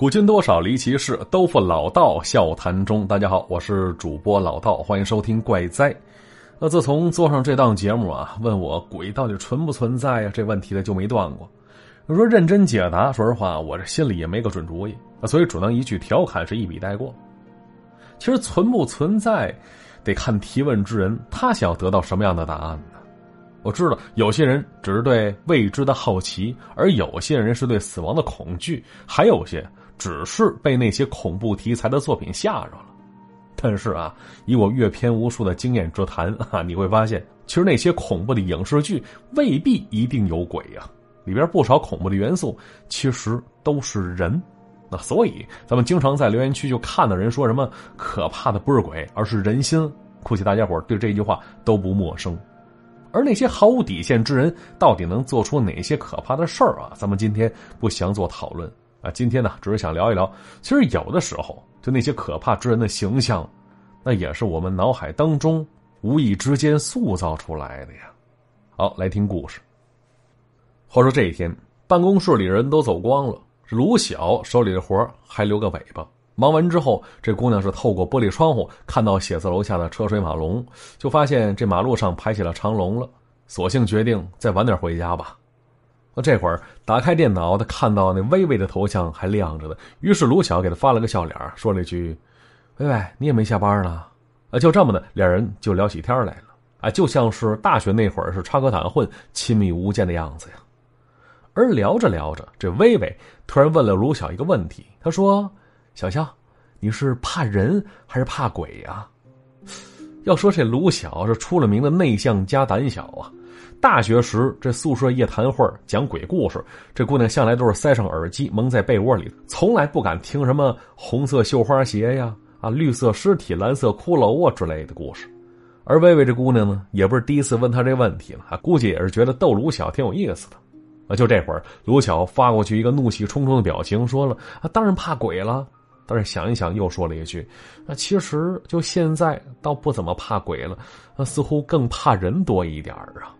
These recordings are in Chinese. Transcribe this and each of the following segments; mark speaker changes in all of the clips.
Speaker 1: 古今多少离奇事，都付老道笑谈中。大家好，我是主播老道，欢迎收听怪哉。那自从做上这档节目啊，问我鬼到底存不存在呀？这问题的就没断过。我说认真解答，说实话，我这心里也没个准主意，所以只能一句调侃是一笔带过。其实存不存在，得看提问之人他想要得到什么样的答案呢？我知道有些人只是对未知的好奇，而有些人是对死亡的恐惧，还有些。只是被那些恐怖题材的作品吓着了，但是啊，以我阅片无数的经验之谈啊，你会发现，其实那些恐怖的影视剧未必一定有鬼呀，里边不少恐怖的元素其实都是人。那所以，咱们经常在留言区就看到人说什么可怕的不是鬼，而是人心。估计大家伙对这句话都不陌生。而那些毫无底线之人，到底能做出哪些可怕的事儿啊？咱们今天不详做讨论。啊，今天呢，只是想聊一聊，其实有的时候，就那些可怕之人的形象，那也是我们脑海当中无意之间塑造出来的呀。好，来听故事。话说这一天，办公室里人都走光了，卢晓手里的活还留个尾巴。忙完之后，这姑娘是透过玻璃窗户看到写字楼下的车水马龙，就发现这马路上排起了长龙了，索性决定再晚点回家吧。那这会儿打开电脑，他看到那微微的头像还亮着呢。于是卢晓给他发了个笑脸，说了一句：“微微，你也没下班呢。”啊，就这么的，两人就聊起天来了。啊，就像是大学那会儿是插科打诨、亲密无间的样子呀。而聊着聊着，这微微突然问了卢晓一个问题，他说：“小肖，你是怕人还是怕鬼呀？”要说这卢晓是出了名的内向加胆小啊。大学时，这宿舍夜谈会讲鬼故事，这姑娘向来都是塞上耳机，蒙在被窝里，从来不敢听什么红色绣花鞋呀、啊绿色尸体、蓝色骷髅啊之类的故事。而薇薇这姑娘呢，也不是第一次问她这问题了，估计也是觉得逗卢晓挺有意思的。啊，就这会儿，卢晓发过去一个怒气冲冲的表情，说了：“啊，当然怕鬼了。”但是想一想，又说了一句：“啊，其实就现在倒不怎么怕鬼了，啊，似乎更怕人多一点啊。”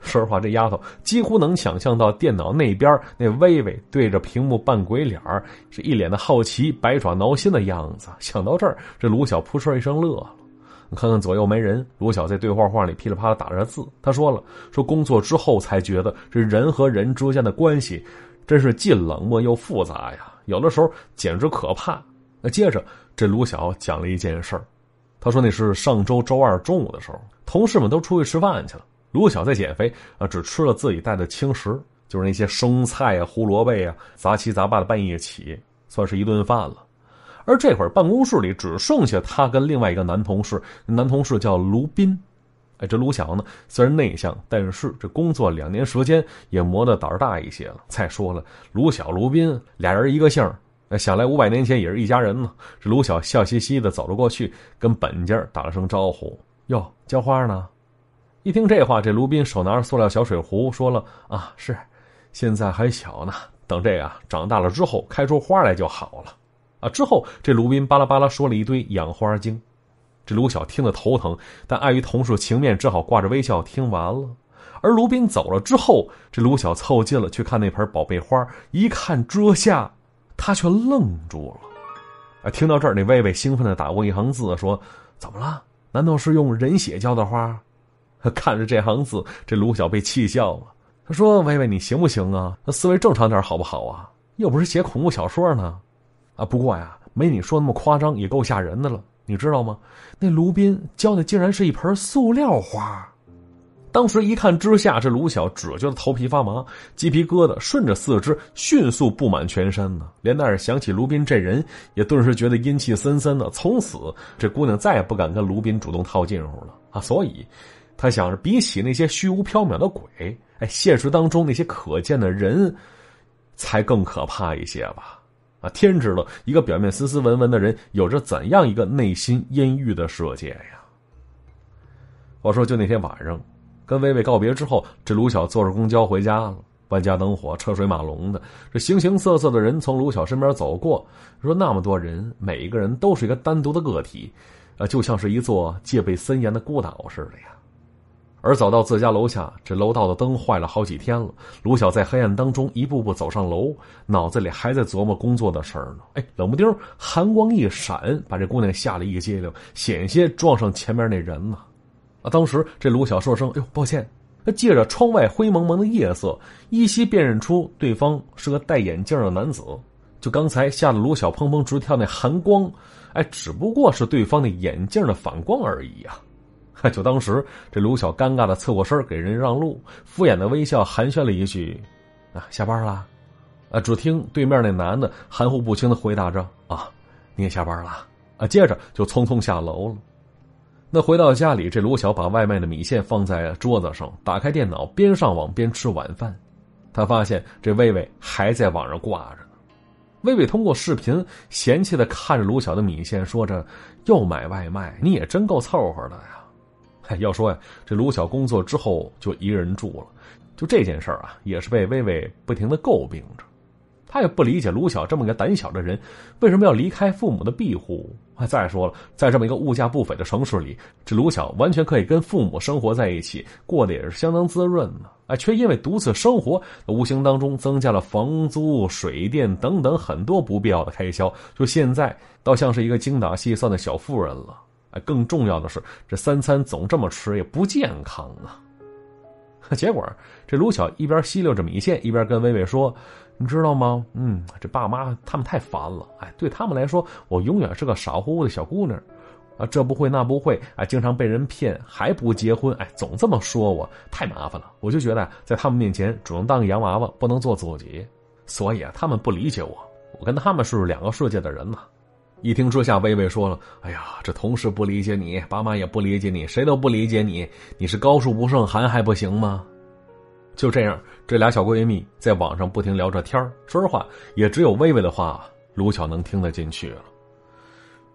Speaker 1: 说实话，这丫头几乎能想象到电脑那边那微微对着屏幕扮鬼脸儿是一脸的好奇、百爪挠心的样子。想到这儿，这卢晓扑哧一声乐了。看看左右没人，卢晓在对话框里噼里啪啦打着字。他说了：“说工作之后才觉得，这人和人之间的关系，真是既冷漠又复杂呀，有的时候简直可怕。”那接着，这卢晓讲了一件事儿。他说：“那是上周周二中午的时候，同事们都出去吃饭去了。”卢晓在减肥啊，只吃了自己带的轻食，就是那些生菜啊、胡萝卜呀，杂七杂八的半夜起，算是一顿饭了。而这会儿办公室里只剩下他跟另外一个男同事，男同事叫卢斌。哎，这卢晓呢，虽然内向，但是这工作两年时间也磨得胆儿大一些了。再说了，卢晓、卢斌俩人一个姓想来五百年前也是一家人呢。这卢晓笑嘻嘻的走了过去，跟本家打了声招呼：“哟，浇花呢？”一听这话，这卢斌手拿着塑料小水壶，说了：“啊，是，现在还小呢，等这个长大了之后开出花来就好了。”啊，之后这卢斌巴拉巴拉说了一堆养花经，这卢晓听得头疼，但碍于同事情面，只好挂着微笑听完了。而卢斌走了之后，这卢晓凑近了去看那盆宝贝花，一看之下，他却愣住了。啊，听到这儿，那薇薇兴奋的打过一行字，说：“怎么了？难道是用人血浇的花？” 看着这行字，这卢晓被气笑了。他说：“薇薇，你行不行啊？那思维正常点好不好啊？又不是写恐怖小说呢。啊，不过呀，没你说那么夸张，也够吓人的了。你知道吗？那卢斌教的竟然是一盆塑料花。当时一看之下，这卢晓只觉得头皮发麻，鸡皮疙瘩顺着四肢迅速布满全身呢。连带着想起卢斌这人，也顿时觉得阴气森森的。从此，这姑娘再也不敢跟卢斌主动套近乎了啊！所以。他想着，比起那些虚无缥缈的鬼，哎，现实当中那些可见的人，才更可怕一些吧？啊，天知道，一个表面斯斯文文的人，有着怎样一个内心阴郁的世界呀？我说，就那天晚上，跟薇薇告别之后，这卢晓坐着公交回家了。万家灯火，车水马龙的，这形形色色的人从卢晓身边走过。说那么多人，每一个人都是一个单独的个体，啊，就像是一座戒备森严的孤岛似的呀。而走到自家楼下，这楼道的灯坏了好几天了。卢晓在黑暗当中一步步走上楼，脑子里还在琢磨工作的事儿呢。哎，冷不丁寒光一闪，把这姑娘吓了一个激灵，险些撞上前面那人呢。啊，当时这卢晓说声：“哎呦，抱歉。”借着窗外灰蒙蒙的夜色，依稀辨认出对方是个戴眼镜的男子。就刚才吓得卢晓砰砰直跳那寒光，哎，只不过是对方那眼镜的反光而已呀。就当时这卢晓尴尬的侧过身给人让路，敷衍的微笑寒暄了一句：“啊，下班了。”啊，只听对面那男的含糊不清的回答着：“啊，你也下班了。”啊，接着就匆匆下楼了。那回到家里，这卢晓把外卖的米线放在桌子上，打开电脑，边上网边吃晚饭。他发现这薇薇还在网上挂着呢。薇薇通过视频嫌弃的看着卢晓的米线，说着：“又买外卖，你也真够凑合的呀。”要说呀，这卢晓工作之后就一个人住了，就这件事儿啊，也是被薇薇不停的诟病着。他也不理解卢晓这么个胆小的人，为什么要离开父母的庇护？再说了，在这么一个物价不菲的城市里，这卢晓完全可以跟父母生活在一起，过得也是相当滋润的。哎，却因为独自生活，无形当中增加了房租、水电等等很多不必要的开销。就现在，倒像是一个精打细算的小妇人了。哎，更重要的是，这三餐总这么吃也不健康啊。结果，这卢晓一边吸溜着米线，一边跟薇薇说：“你知道吗？嗯，这爸妈他们太烦了。哎，对他们来说，我永远是个傻乎乎的小姑娘，啊，这不会那不会，哎，经常被人骗，还不结婚，哎，总这么说我，太麻烦了。我就觉得在他们面前只能当个洋娃娃，不能做自己。所以啊，他们不理解我，我跟他们是两个世界的人呢。”一听之下，薇薇说了：“哎呀，这同事不理解你，爸妈也不理解你，谁都不理解你。你是高处不胜寒还不行吗？”就这样，这俩小闺蜜在网上不停聊着天说实话，也只有薇薇的话，卢晓能听得进去了。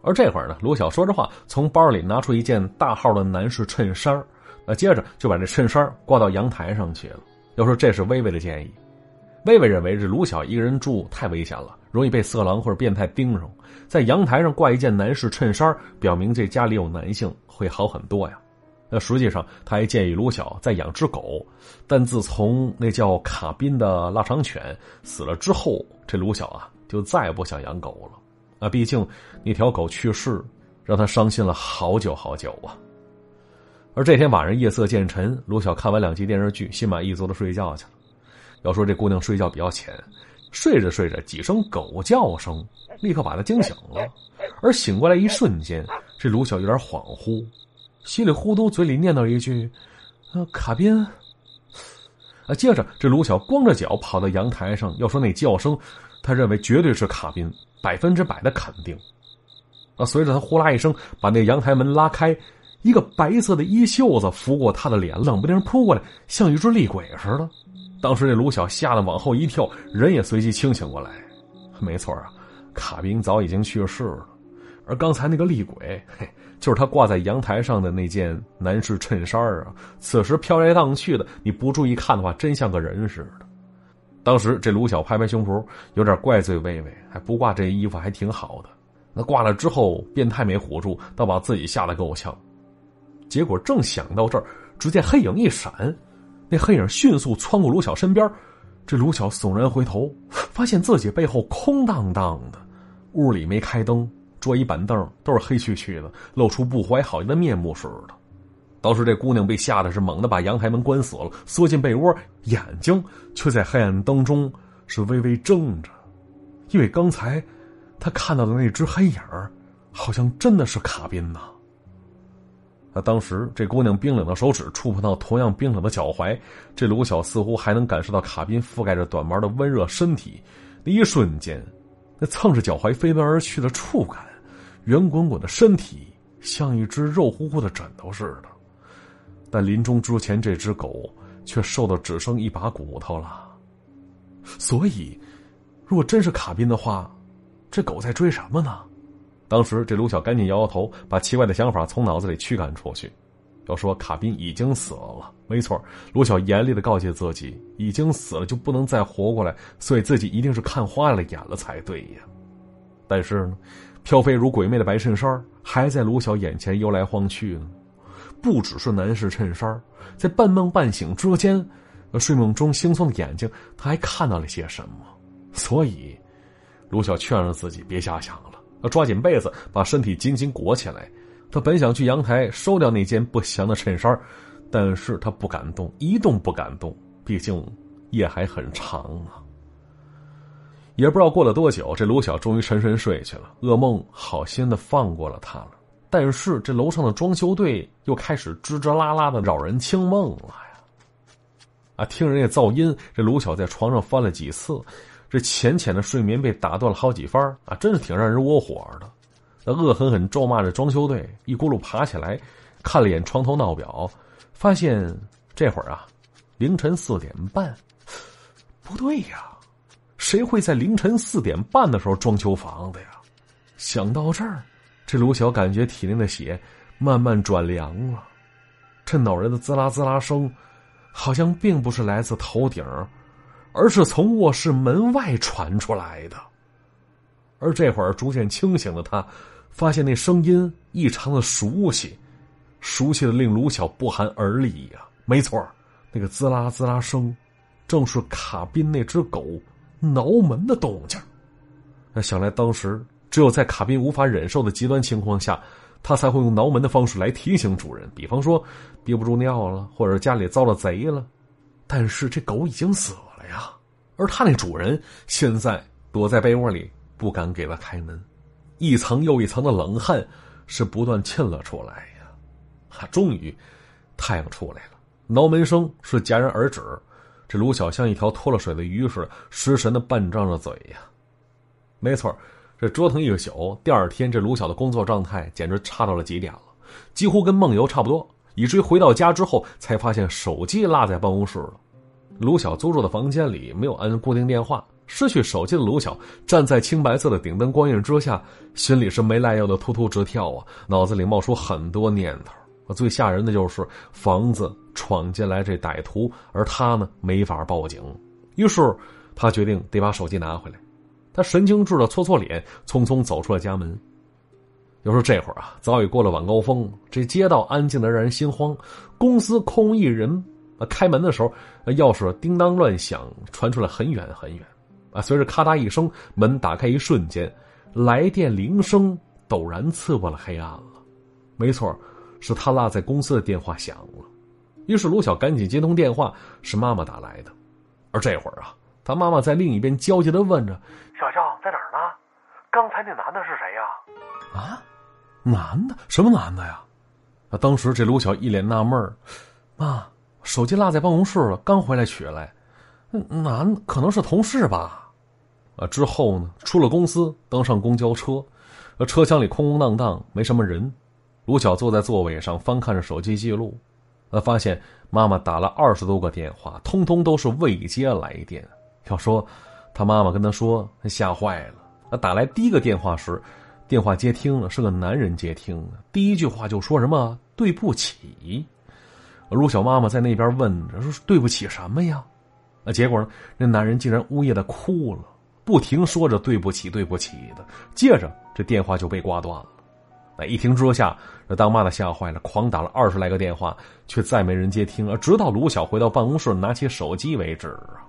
Speaker 1: 而这会儿呢，卢晓说着话，从包里拿出一件大号的男士衬衫那接着就把这衬衫挂到阳台上去了。要说这是薇薇的建议。薇薇认为这卢晓一个人住太危险了，容易被色狼或者变态盯上。在阳台上挂一件男士衬衫，表明这家里有男性会好很多呀。那实际上，他还建议卢晓再养只狗。但自从那叫卡宾的腊肠犬死了之后，这卢晓啊就再也不想养狗了。啊，毕竟那条狗去世，让他伤心了好久好久啊。而这天晚上夜色渐沉，卢晓看完两集电视剧，心满意足的睡觉去了。要说这姑娘睡觉比较浅，睡着睡着几声狗叫声，立刻把她惊醒了。而醒过来一瞬间，这卢晓有点恍惚，稀里糊涂嘴里念叨一句：“呃，卡宾。”啊，接着这卢晓光着脚跑到阳台上，要说那叫声，他认为绝对是卡宾，百分之百的肯定。啊，随着他呼啦一声把那阳台门拉开，一个白色的衣袖子拂过他的脸，冷不丁扑过来，像一只厉鬼似的。当时这卢晓吓得往后一跳，人也随即清醒过来。没错啊，卡宾早已经去世了，而刚才那个厉鬼，嘿，就是他挂在阳台上的那件男士衬衫啊。此时飘来荡去的，你不注意看的话，真像个人似的。当时这卢晓拍拍胸脯，有点怪罪薇薇，还不挂这衣服还挺好的。那挂了之后，变态没唬住，倒把自己吓得够呛。结果正想到这儿，只见黑影一闪。那黑影迅速窜过卢晓身边，这卢晓悚然回头，发现自己背后空荡荡的，屋里没开灯，桌椅板凳都是黑黢黢的，露出不怀好意的面目似的。当时这姑娘被吓得是猛地把阳台门关死了，缩进被窝，眼睛却在黑暗当中是微微睁着，因为刚才她看到的那只黑影好像真的是卡宾呐。那当时，这姑娘冰冷的手指触碰到同样冰冷的脚踝，这卢晓似乎还能感受到卡宾覆盖着短毛的温热身体。那一瞬间，那蹭着脚踝飞奔而去的触感，圆滚滚的身体像一只肉乎乎的枕头似的。但临终之前，这只狗却瘦的只剩一把骨头了。所以，如果真是卡宾的话，这狗在追什么呢？当时，这卢晓赶紧摇摇头，把奇怪的想法从脑子里驱赶出去。要说卡宾已经死了，没错。卢晓严厉的告诫自己，已经死了就不能再活过来，所以自己一定是看花了眼了才对呀。但是呢，飘飞如鬼魅的白衬衫还在卢晓眼前悠来晃去呢。不只是男士衬衫，在半梦半醒之间，睡梦中惺忪的眼睛，他还看到了些什么？所以，卢晓劝着自己别瞎想了，要抓紧被子，把身体紧紧裹起来。他本想去阳台收掉那件不祥的衬衫，但是他不敢动，一动不敢动，毕竟夜还很长啊。也不知道过了多久，这卢晓终于沉沉睡去了，噩梦好心的放过了他了。但是这楼上的装修队又开始吱吱啦啦的扰人清梦了呀！啊，听人家噪音，这卢晓在床上翻了几次，这浅浅的睡眠被打断了好几番啊，真是挺让人窝火的。那恶狠狠咒骂着装修队，一咕噜爬起来，看了眼床头闹表，发现这会儿啊，凌晨四点半，不对呀。谁会在凌晨四点半的时候装修房子呀？想到这儿，这卢晓感觉体内的血慢慢转凉了。这恼人的滋啦滋啦声，好像并不是来自头顶，而是从卧室门外传出来的。而这会儿逐渐清醒的他，发现那声音异常的熟悉，熟悉的令卢晓不寒而栗呀！没错，那个滋啦滋啦声，正是卡宾那只狗。挠门的动静，那想来当时只有在卡宾无法忍受的极端情况下，他才会用挠门的方式来提醒主人，比方说憋不住尿了，或者家里遭了贼了。但是这狗已经死了了呀，而他那主人现在躲在被窝里，不敢给他开门，一层又一层的冷汗是不断沁了出来呀。哈，终于太阳出来了，挠门声是戛然而止。这卢晓像一条脱了水的鱼似的，失神的半张着嘴呀。没错，这折腾一宿，第二天这卢晓的工作状态简直差到了极点了，几乎跟梦游差不多，以至于回到家之后才发现手机落在办公室了。卢晓租住的房间里没有安固定电话，失去手机的卢晓站在青白色的顶灯光影之下，心里是没来由的突突直跳啊，脑子里冒出很多念头。最吓人的就是房子闯进来这歹徒，而他呢没法报警，于是他决定得把手机拿回来。他神经质的搓搓脸，匆匆走出了家门。要说这会儿啊，早已过了晚高峰，这街道安静的让人心慌。公司空一人，啊，开门的时候，钥匙叮当乱响，传出来很远很远。啊，随着咔嗒一声，门打开一瞬间，来电铃声陡然刺破了黑暗了。没错。是他落在公司的电话响了，于是卢晓赶紧接通电话，是妈妈打来的。而这会儿啊，他妈妈在另一边焦急的问着：“
Speaker 2: 小肖在哪儿呢？刚才那男的是谁呀？”“
Speaker 1: 啊，男的？什么男的呀？”啊，当时这卢晓一脸纳闷儿：“妈，手机落在办公室了，刚回来取来。男可能是同事吧？”啊，之后呢，出了公司，登上公交车，车厢里空空荡荡，没什么人。卢晓坐在座位上，翻看着手机记录，他发现妈妈打了二十多个电话，通通都是未接来电。要说他妈妈跟他说，吓坏了。他打来第一个电话时，电话接听了，是个男人接听，第一句话就说什么“对不起”。卢晓妈妈在那边问着说：“对不起什么呀？”啊，结果呢，那男人竟然呜咽的哭了，不停说着“对不起，对不起”的，接着这电话就被挂断了。那一听之下，这当妈的吓坏了，狂打了二十来个电话，却再没人接听，直到卢晓回到办公室拿起手机为止啊。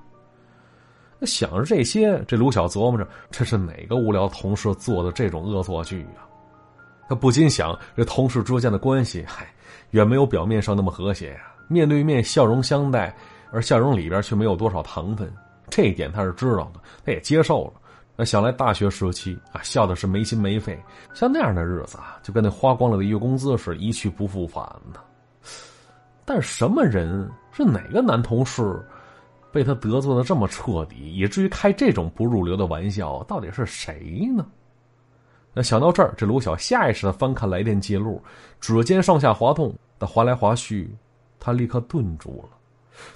Speaker 1: 想着这些，这卢晓琢磨着，这是哪个无聊同事做的这种恶作剧啊？他不禁想，这同事之间的关系，嗨，远没有表面上那么和谐呀。面对面笑容相待，而笑容里边却没有多少糖分，这一点他是知道的，他也接受了。那想来大学时期啊，笑的是没心没肺，像那样的日子啊，就跟那花光了的月工资似的一去不复返呢。但什么人是哪个男同事，被他得罪的这么彻底，以至于开这种不入流的玩笑？到底是谁呢？那想到这儿，这卢晓下意识的翻看来电记录，指尖上下滑动，的划来划去，他立刻顿住了。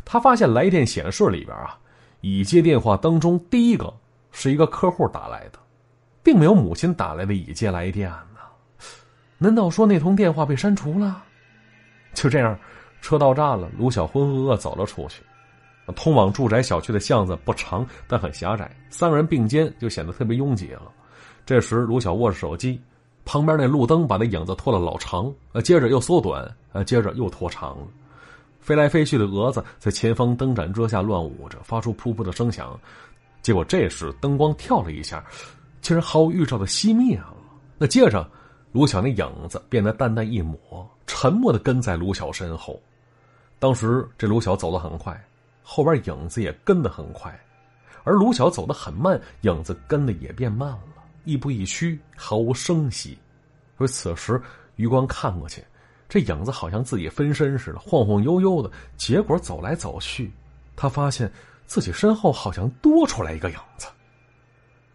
Speaker 1: 他发现来电显示里边啊，已接电话当中第一个。是一个客户打来的，并没有母亲打来的已接来电呢。难道说那通电话被删除了？就这样，车到站了，卢晓浑浑噩噩走了出去。通往住宅小区的巷子不长，但很狭窄，三个人并肩就显得特别拥挤了。这时，卢晓握着手机，旁边那路灯把那影子拖了老长，呃，接着又缩短，呃，接着又拖长了。飞来飞去的蛾子在前方灯盏遮下乱舞着，发出噗噗的声响。结果这时灯光跳了一下，竟然毫无预兆的熄灭了。那接着，卢晓那影子变得淡淡一抹，沉默的跟在卢晓身后。当时这卢晓走得很快，后边影子也跟得很快，而卢晓走得很慢，影子跟的也变慢了，亦步亦趋，毫无声息。而此时余光看过去。这影子好像自己分身似的，晃晃悠悠的。结果走来走去，他发现自己身后好像多出来一个影子。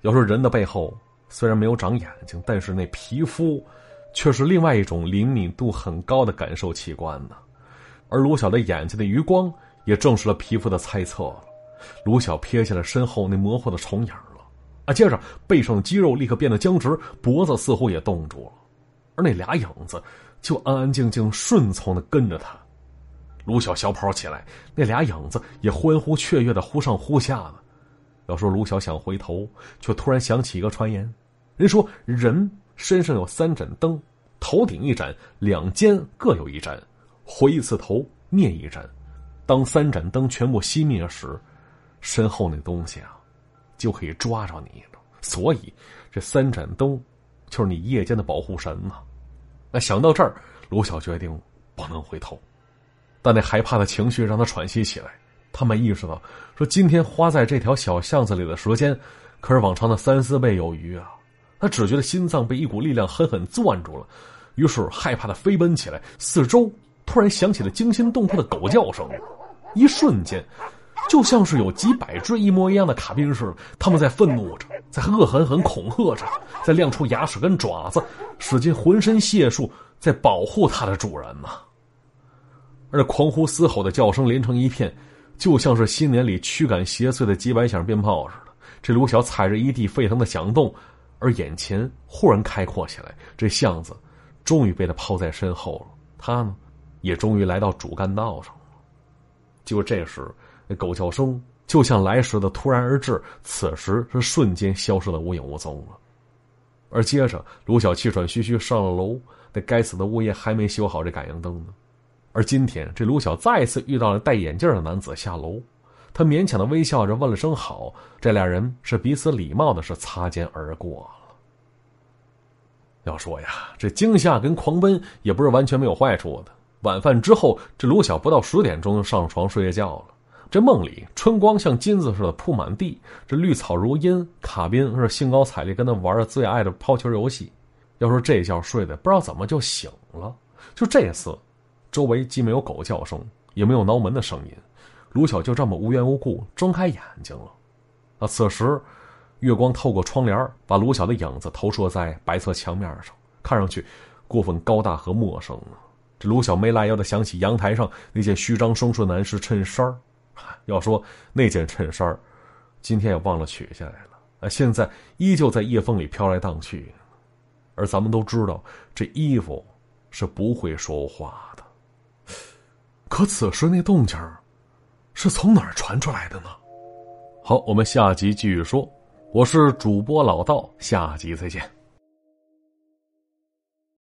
Speaker 1: 要说人的背后虽然没有长眼睛，但是那皮肤却是另外一种灵敏度很高的感受器官呢。而卢晓的眼睛的余光也证实了皮肤的猜测了。卢晓瞥见了身后那模糊的重影，啊，接着背上的肌肉立刻变得僵直，脖子似乎也冻住了，而那俩影子。就安安静静、顺从的跟着他，卢晓小跑起来，那俩影子也欢呼雀跃的忽上忽下的。要说卢晓想回头，却突然想起一个传言：人说人身上有三盏灯，头顶一盏，两肩各有一盏，回一次头灭一盏。当三盏灯全部熄灭时，身后那东西啊，就可以抓着你了。所以，这三盏灯就是你夜间的保护神嘛。那想到这儿，卢晓决定不能回头，但那害怕的情绪让他喘息起来。他没意识到，说今天花在这条小巷子里的时间，可是往常的三四倍有余啊！他只觉得心脏被一股力量狠狠攥住了，于是害怕的飞奔起来。四周突然响起了惊心动魄的狗叫声，一瞬间。就像是有几百只一模一样的卡宾似的，他们在愤怒着，在恶狠狠恐吓着，在亮出牙齿跟爪子，使尽浑身解数在保护它的主人呢。而狂呼嘶吼的叫声连成一片，就像是新年里驱赶邪祟的几百响鞭炮似的。这卢小踩着一地沸腾的响动，而眼前忽然开阔起来，这巷子终于被他抛在身后了。他呢，也终于来到主干道上了。就这时。那狗叫声就像来时的突然而至，此时是瞬间消失的无影无踪了。而接着，卢晓气喘吁吁上了楼，那该死的物业还没修好这感应灯呢。而今天，这卢晓再次遇到了戴眼镜的男子下楼，他勉强的微笑着问了声好，这俩人是彼此礼貌的，是擦肩而过了。要说呀，这惊吓跟狂奔也不是完全没有坏处的。晚饭之后，这卢晓不到十点钟就上床睡觉了。这梦里，春光像金子似的铺满地，这绿草如茵，卡宾是兴高采烈跟他玩着最爱的抛球游戏。要说这觉睡的不知道怎么就醒了，就这次，周围既没有狗叫声，也没有挠门的声音，卢晓就这么无缘无故睁开眼睛了。啊，此时，月光透过窗帘，把卢晓的影子投射在白色墙面上，看上去过分高大和陌生了。这卢晓没来由的想起阳台上那件虚张声势的男士衬衫 要说那件衬衫今天也忘了取下来了啊！现在依旧在夜风里飘来荡去，而咱们都知道，这衣服是不会说话的。可此时那动静是从哪儿传出来的呢？好，我们下集继续说。我是主播老道，下集再见。